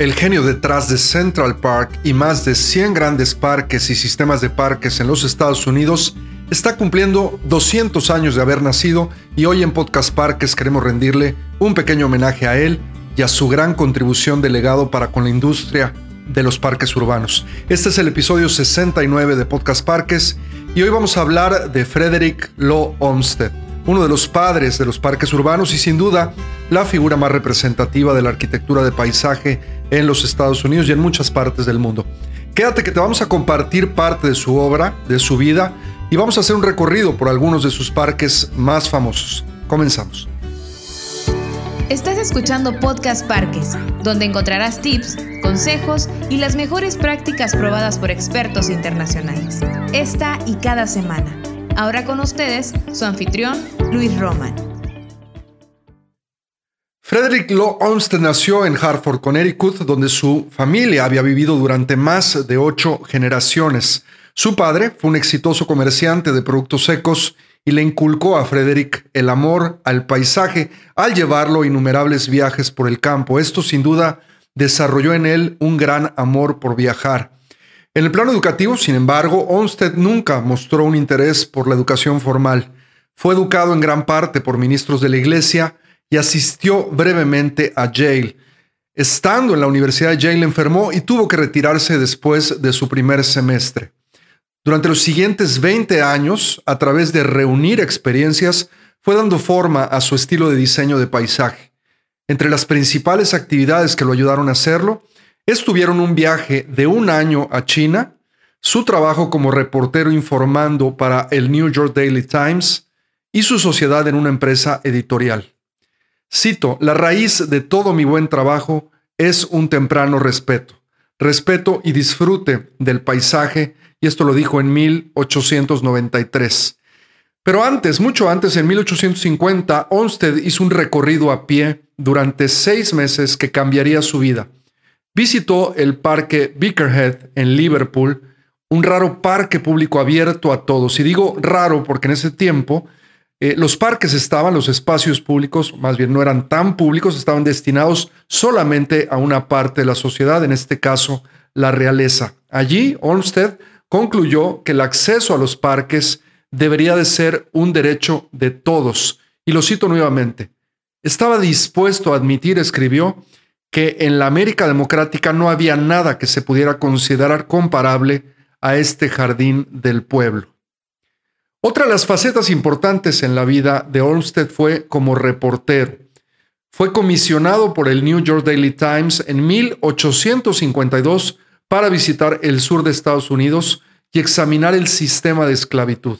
el genio detrás de Central Park y más de 100 grandes parques y sistemas de parques en los Estados Unidos, está cumpliendo 200 años de haber nacido y hoy en Podcast Parques queremos rendirle un pequeño homenaje a él y a su gran contribución de legado para con la industria de los parques urbanos. Este es el episodio 69 de Podcast Parques y hoy vamos a hablar de Frederick Law Olmsted uno de los padres de los parques urbanos y sin duda la figura más representativa de la arquitectura de paisaje en los Estados Unidos y en muchas partes del mundo. Quédate que te vamos a compartir parte de su obra, de su vida y vamos a hacer un recorrido por algunos de sus parques más famosos. Comenzamos. Estás escuchando Podcast Parques, donde encontrarás tips, consejos y las mejores prácticas probadas por expertos internacionales. Esta y cada semana. Ahora con ustedes, su anfitrión, Luis Roman. Frederick Law Olmsted nació en Hartford, Connecticut, donde su familia había vivido durante más de ocho generaciones. Su padre fue un exitoso comerciante de productos secos y le inculcó a Frederick el amor al paisaje al llevarlo innumerables viajes por el campo. Esto sin duda desarrolló en él un gran amor por viajar. En el plano educativo, sin embargo, Olmsted nunca mostró un interés por la educación formal. Fue educado en gran parte por ministros de la Iglesia y asistió brevemente a Yale. Estando en la Universidad de Yale enfermó y tuvo que retirarse después de su primer semestre. Durante los siguientes 20 años, a través de reunir experiencias, fue dando forma a su estilo de diseño de paisaje. Entre las principales actividades que lo ayudaron a hacerlo estuvieron un viaje de un año a China, su trabajo como reportero informando para el New York Daily Times y su sociedad en una empresa editorial. Cito, la raíz de todo mi buen trabajo es un temprano respeto, respeto y disfrute del paisaje, y esto lo dijo en 1893. Pero antes, mucho antes, en 1850, Olmsted hizo un recorrido a pie durante seis meses que cambiaría su vida visitó el parque Bickerhead en Liverpool, un raro parque público abierto a todos. Y digo raro porque en ese tiempo eh, los parques estaban, los espacios públicos, más bien no eran tan públicos, estaban destinados solamente a una parte de la sociedad, en este caso la realeza. Allí, Olmsted concluyó que el acceso a los parques debería de ser un derecho de todos. Y lo cito nuevamente. Estaba dispuesto a admitir, escribió, que en la América democrática no había nada que se pudiera considerar comparable a este jardín del pueblo. Otra de las facetas importantes en la vida de Olmsted fue como reportero. Fue comisionado por el New York Daily Times en 1852 para visitar el sur de Estados Unidos y examinar el sistema de esclavitud.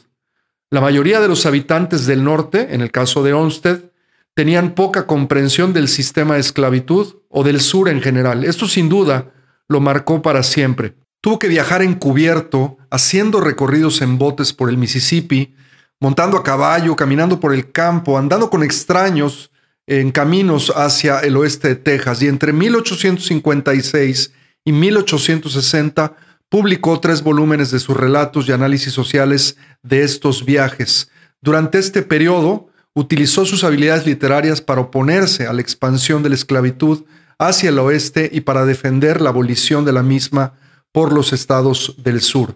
La mayoría de los habitantes del norte, en el caso de Olmsted, tenían poca comprensión del sistema de esclavitud o del sur en general. Esto sin duda lo marcó para siempre. Tuvo que viajar encubierto, haciendo recorridos en botes por el Mississippi, montando a caballo, caminando por el campo, andando con extraños en caminos hacia el oeste de Texas. Y entre 1856 y 1860 publicó tres volúmenes de sus relatos y análisis sociales de estos viajes. Durante este periodo, utilizó sus habilidades literarias para oponerse a la expansión de la esclavitud hacia el oeste y para defender la abolición de la misma por los estados del sur.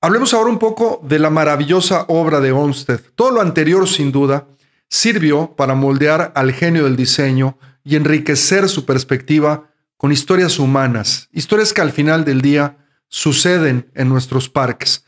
Hablemos ahora un poco de la maravillosa obra de Olmsted. Todo lo anterior, sin duda, sirvió para moldear al genio del diseño y enriquecer su perspectiva con historias humanas, historias que al final del día suceden en nuestros parques.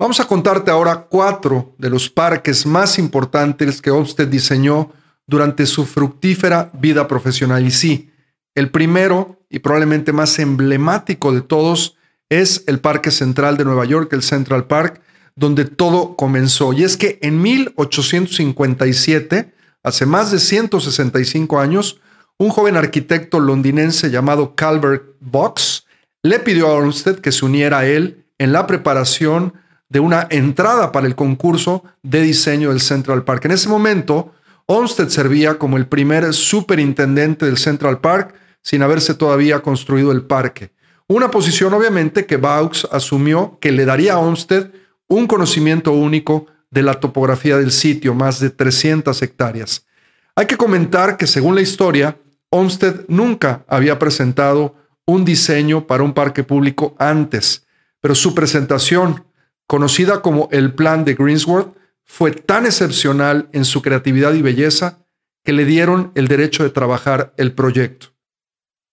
Vamos a contarte ahora cuatro de los parques más importantes que Olmsted diseñó durante su fructífera vida profesional. Y sí, el primero y probablemente más emblemático de todos es el Parque Central de Nueva York, el Central Park, donde todo comenzó. Y es que en 1857, hace más de 165 años, un joven arquitecto londinense llamado Calvert Box le pidió a Olmsted que se uniera a él en la preparación de una entrada para el concurso de diseño del Central Park. En ese momento, Olmsted servía como el primer superintendente del Central Park sin haberse todavía construido el parque. Una posición obviamente que Vaux asumió que le daría a Olmsted un conocimiento único de la topografía del sitio, más de 300 hectáreas. Hay que comentar que según la historia, Olmsted nunca había presentado un diseño para un parque público antes, pero su presentación, conocida como el Plan de Greensworth, fue tan excepcional en su creatividad y belleza que le dieron el derecho de trabajar el proyecto.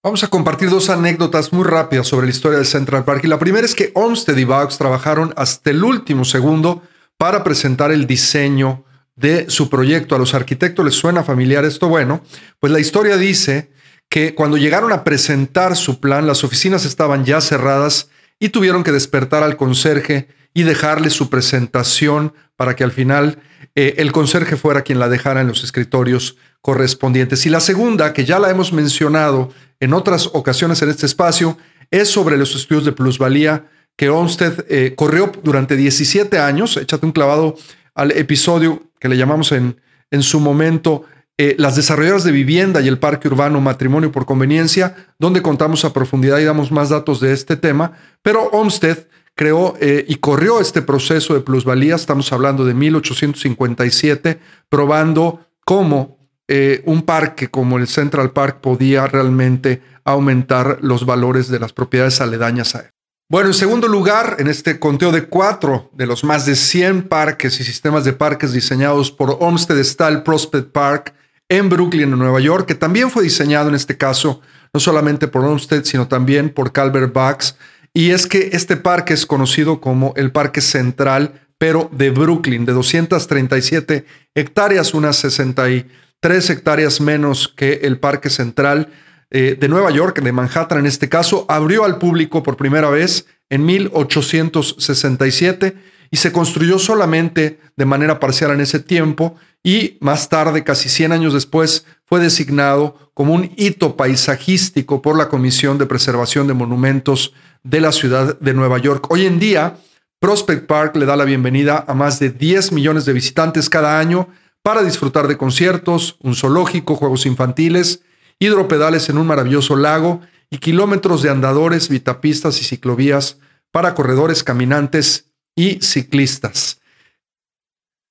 Vamos a compartir dos anécdotas muy rápidas sobre la historia del Central Park. Y la primera es que Olmsted y Bugs trabajaron hasta el último segundo para presentar el diseño de su proyecto. A los arquitectos les suena familiar esto. Bueno, pues la historia dice que cuando llegaron a presentar su plan, las oficinas estaban ya cerradas y tuvieron que despertar al conserje y dejarle su presentación para que al final eh, el conserje fuera quien la dejara en los escritorios correspondientes. Y la segunda, que ya la hemos mencionado en otras ocasiones en este espacio, es sobre los estudios de plusvalía que Olmsted eh, corrió durante 17 años. Échate un clavado al episodio que le llamamos en, en su momento eh, las desarrolladoras de vivienda y el parque urbano matrimonio por conveniencia, donde contamos a profundidad y damos más datos de este tema. Pero Olmsted creó eh, y corrió este proceso de plusvalía, estamos hablando de 1857, probando cómo eh, un parque como el Central Park podía realmente aumentar los valores de las propiedades aledañas a él. Bueno, en segundo lugar, en este conteo de cuatro de los más de 100 parques y sistemas de parques diseñados por Olmsted el Prospect Park en Brooklyn, en Nueva York, que también fue diseñado en este caso no solamente por Olmsted, sino también por Calvert Bucks y es que este parque es conocido como el Parque Central, pero de Brooklyn, de 237 hectáreas, unas 63 hectáreas menos que el Parque Central eh, de Nueva York, de Manhattan en este caso, abrió al público por primera vez en 1867 y se construyó solamente de manera parcial en ese tiempo y más tarde, casi 100 años después, fue designado como un hito paisajístico por la Comisión de Preservación de Monumentos de la ciudad de Nueva York. Hoy en día, Prospect Park le da la bienvenida a más de 10 millones de visitantes cada año para disfrutar de conciertos, un zoológico, juegos infantiles, hidropedales en un maravilloso lago y kilómetros de andadores, vitapistas y ciclovías para corredores, caminantes y ciclistas.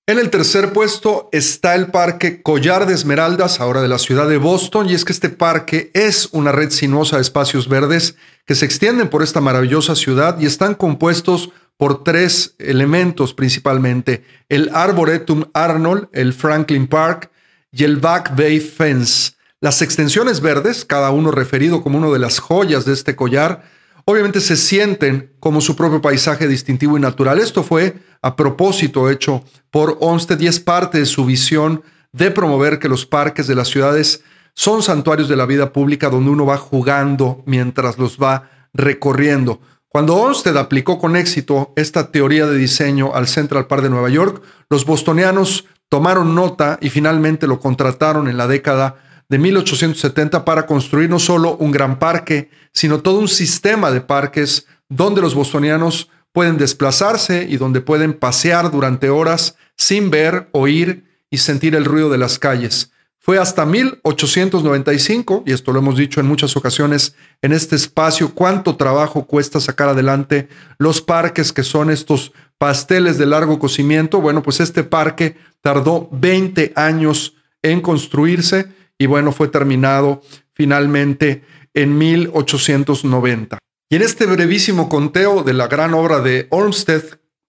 En el tercer puesto está el Parque Collar de Esmeraldas, ahora de la ciudad de Boston, y es que este parque es una red sinuosa de espacios verdes que se extienden por esta maravillosa ciudad y están compuestos por tres elementos principalmente, el Arboretum Arnold, el Franklin Park y el Back Bay Fence. Las extensiones verdes, cada uno referido como una de las joyas de este collar, obviamente se sienten como su propio paisaje distintivo y natural. Esto fue a propósito hecho por Olmsted y es parte de su visión de promover que los parques de las ciudades son santuarios de la vida pública donde uno va jugando mientras los va recorriendo. Cuando Olmsted aplicó con éxito esta teoría de diseño al Central Park de Nueva York, los bostonianos tomaron nota y finalmente lo contrataron en la década de 1870 para construir no solo un gran parque, sino todo un sistema de parques donde los bostonianos pueden desplazarse y donde pueden pasear durante horas sin ver, oír y sentir el ruido de las calles. Fue hasta 1895, y esto lo hemos dicho en muchas ocasiones en este espacio, cuánto trabajo cuesta sacar adelante los parques que son estos pasteles de largo cocimiento. Bueno, pues este parque tardó 20 años en construirse y bueno, fue terminado finalmente en 1890. Y en este brevísimo conteo de la gran obra de Olmsted,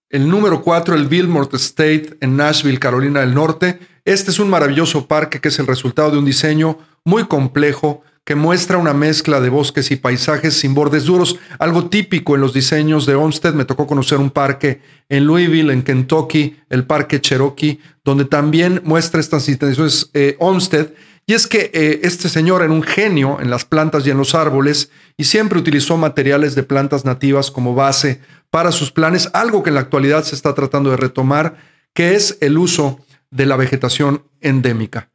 el número 4, el Billmore State en Nashville, Carolina del Norte, este es un maravilloso parque que es el resultado de un diseño muy complejo que muestra una mezcla de bosques y paisajes sin bordes duros, algo típico en los diseños de Olmsted. Me tocó conocer un parque en Louisville, en Kentucky, el Parque Cherokee, donde también muestra estas intenciones eh, Olmsted y es que eh, este señor era un genio en las plantas y en los árboles y siempre utilizó materiales de plantas nativas como base para sus planes, algo que en la actualidad se está tratando de retomar, que es el uso de la vegetación endémica.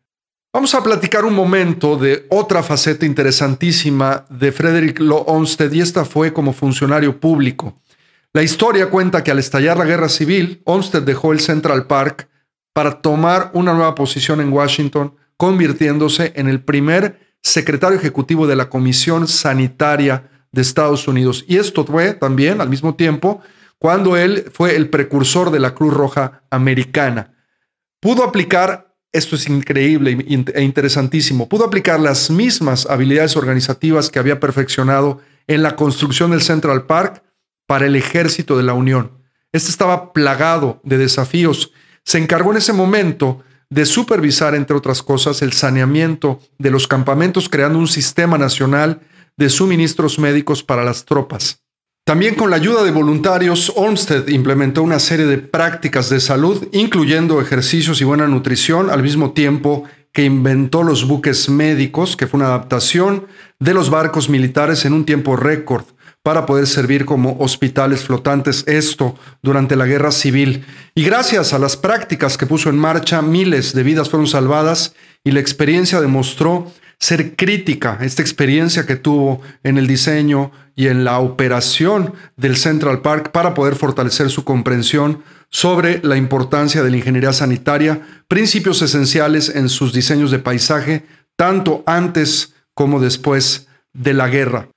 Vamos a platicar un momento de otra faceta interesantísima de Frederick Law Olmsted y esta fue como funcionario público. La historia cuenta que al estallar la guerra civil, Olmsted dejó el Central Park para tomar una nueva posición en Washington convirtiéndose en el primer secretario ejecutivo de la Comisión Sanitaria de Estados Unidos. Y esto fue también al mismo tiempo cuando él fue el precursor de la Cruz Roja Americana. Pudo aplicar esto es increíble e interesantísimo, pudo aplicar las mismas habilidades organizativas que había perfeccionado en la construcción del Central Park para el ejército de la Unión. Este estaba plagado de desafíos. Se encargó en ese momento de supervisar, entre otras cosas, el saneamiento de los campamentos, creando un sistema nacional de suministros médicos para las tropas. También con la ayuda de voluntarios, Olmsted implementó una serie de prácticas de salud, incluyendo ejercicios y buena nutrición, al mismo tiempo que inventó los buques médicos, que fue una adaptación de los barcos militares en un tiempo récord para poder servir como hospitales flotantes, esto durante la guerra civil. Y gracias a las prácticas que puso en marcha, miles de vidas fueron salvadas y la experiencia demostró ser crítica, esta experiencia que tuvo en el diseño y en la operación del Central Park para poder fortalecer su comprensión sobre la importancia de la ingeniería sanitaria, principios esenciales en sus diseños de paisaje, tanto antes como después de la guerra.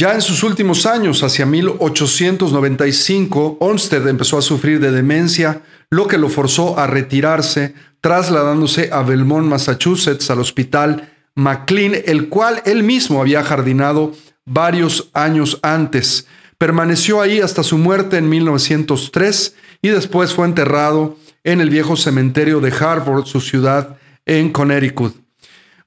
Ya en sus últimos años, hacia 1895, Olmsted empezó a sufrir de demencia, lo que lo forzó a retirarse, trasladándose a Belmont, Massachusetts, al hospital McLean, el cual él mismo había jardinado varios años antes. Permaneció ahí hasta su muerte en 1903 y después fue enterrado en el viejo cementerio de Harvard, su ciudad en Connecticut.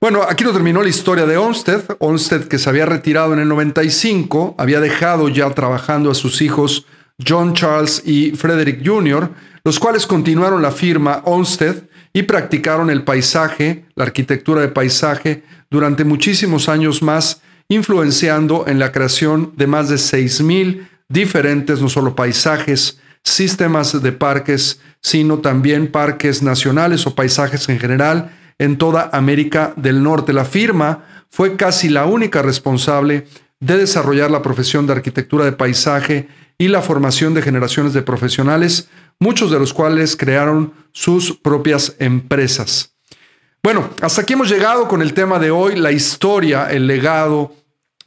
Bueno, aquí no terminó la historia de Olmsted. Olmsted, que se había retirado en el 95, había dejado ya trabajando a sus hijos John Charles y Frederick Jr., los cuales continuaron la firma Olmsted y practicaron el paisaje, la arquitectura de paisaje, durante muchísimos años más, influenciando en la creación de más de 6.000 diferentes, no solo paisajes, sistemas de parques, sino también parques nacionales o paisajes en general en toda América del Norte. La firma fue casi la única responsable de desarrollar la profesión de arquitectura de paisaje y la formación de generaciones de profesionales muchos de los cuales crearon sus propias empresas. Bueno, hasta aquí hemos llegado con el tema de hoy, la historia, el legado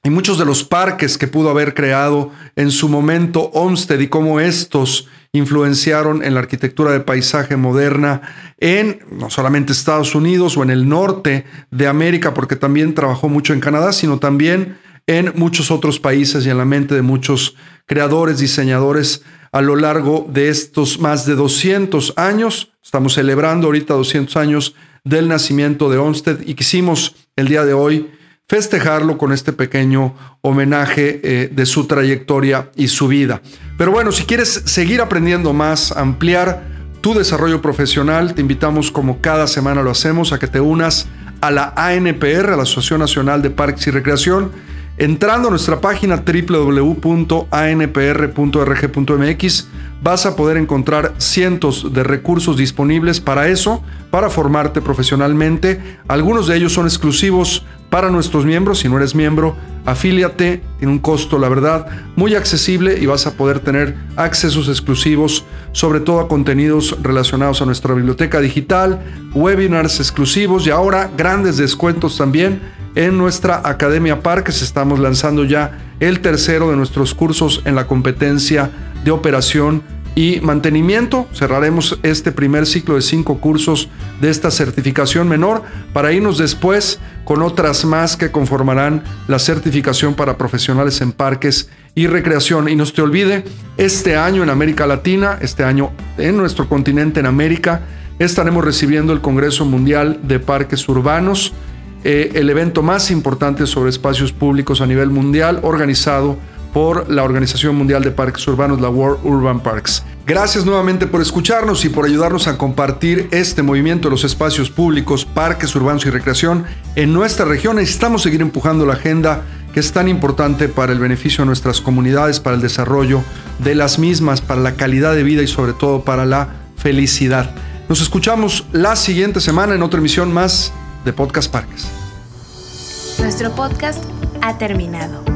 y muchos de los parques que pudo haber creado en su momento Olmsted y cómo estos influenciaron en la arquitectura de paisaje moderna en no solamente Estados Unidos o en el norte de América, porque también trabajó mucho en Canadá, sino también en muchos otros países y en la mente de muchos creadores, diseñadores a lo largo de estos más de 200 años. Estamos celebrando ahorita 200 años del nacimiento de Olmsted y quisimos el día de hoy festejarlo con este pequeño homenaje eh, de su trayectoria y su vida. Pero bueno, si quieres seguir aprendiendo más, ampliar tu desarrollo profesional, te invitamos como cada semana lo hacemos a que te unas a la ANPR, a la Asociación Nacional de Parques y Recreación Entrando a nuestra página www.anpr.rg.mx vas a poder encontrar cientos de recursos disponibles para eso, para formarte profesionalmente. Algunos de ellos son exclusivos para nuestros miembros. Si no eres miembro, afíliate. Tiene un costo, la verdad, muy accesible y vas a poder tener accesos exclusivos, sobre todo a contenidos relacionados a nuestra biblioteca digital, webinars exclusivos y ahora grandes descuentos también en nuestra Academia Parques. Estamos lanzando ya el tercero de nuestros cursos en la competencia de operación y mantenimiento. Cerraremos este primer ciclo de cinco cursos de esta certificación menor para irnos después con otras más que conformarán la certificación para profesionales en parques y recreación. Y no se te olvide, este año en América Latina, este año en nuestro continente en América, estaremos recibiendo el Congreso Mundial de Parques Urbanos eh, el evento más importante sobre espacios públicos a nivel mundial, organizado por la Organización Mundial de Parques Urbanos, la World Urban Parks. Gracias nuevamente por escucharnos y por ayudarnos a compartir este movimiento de los espacios públicos, parques urbanos y recreación en nuestra región. Necesitamos seguir empujando la agenda que es tan importante para el beneficio de nuestras comunidades, para el desarrollo de las mismas, para la calidad de vida y sobre todo para la felicidad. Nos escuchamos la siguiente semana en otra emisión más de Podcast Parques. Nuestro podcast ha terminado.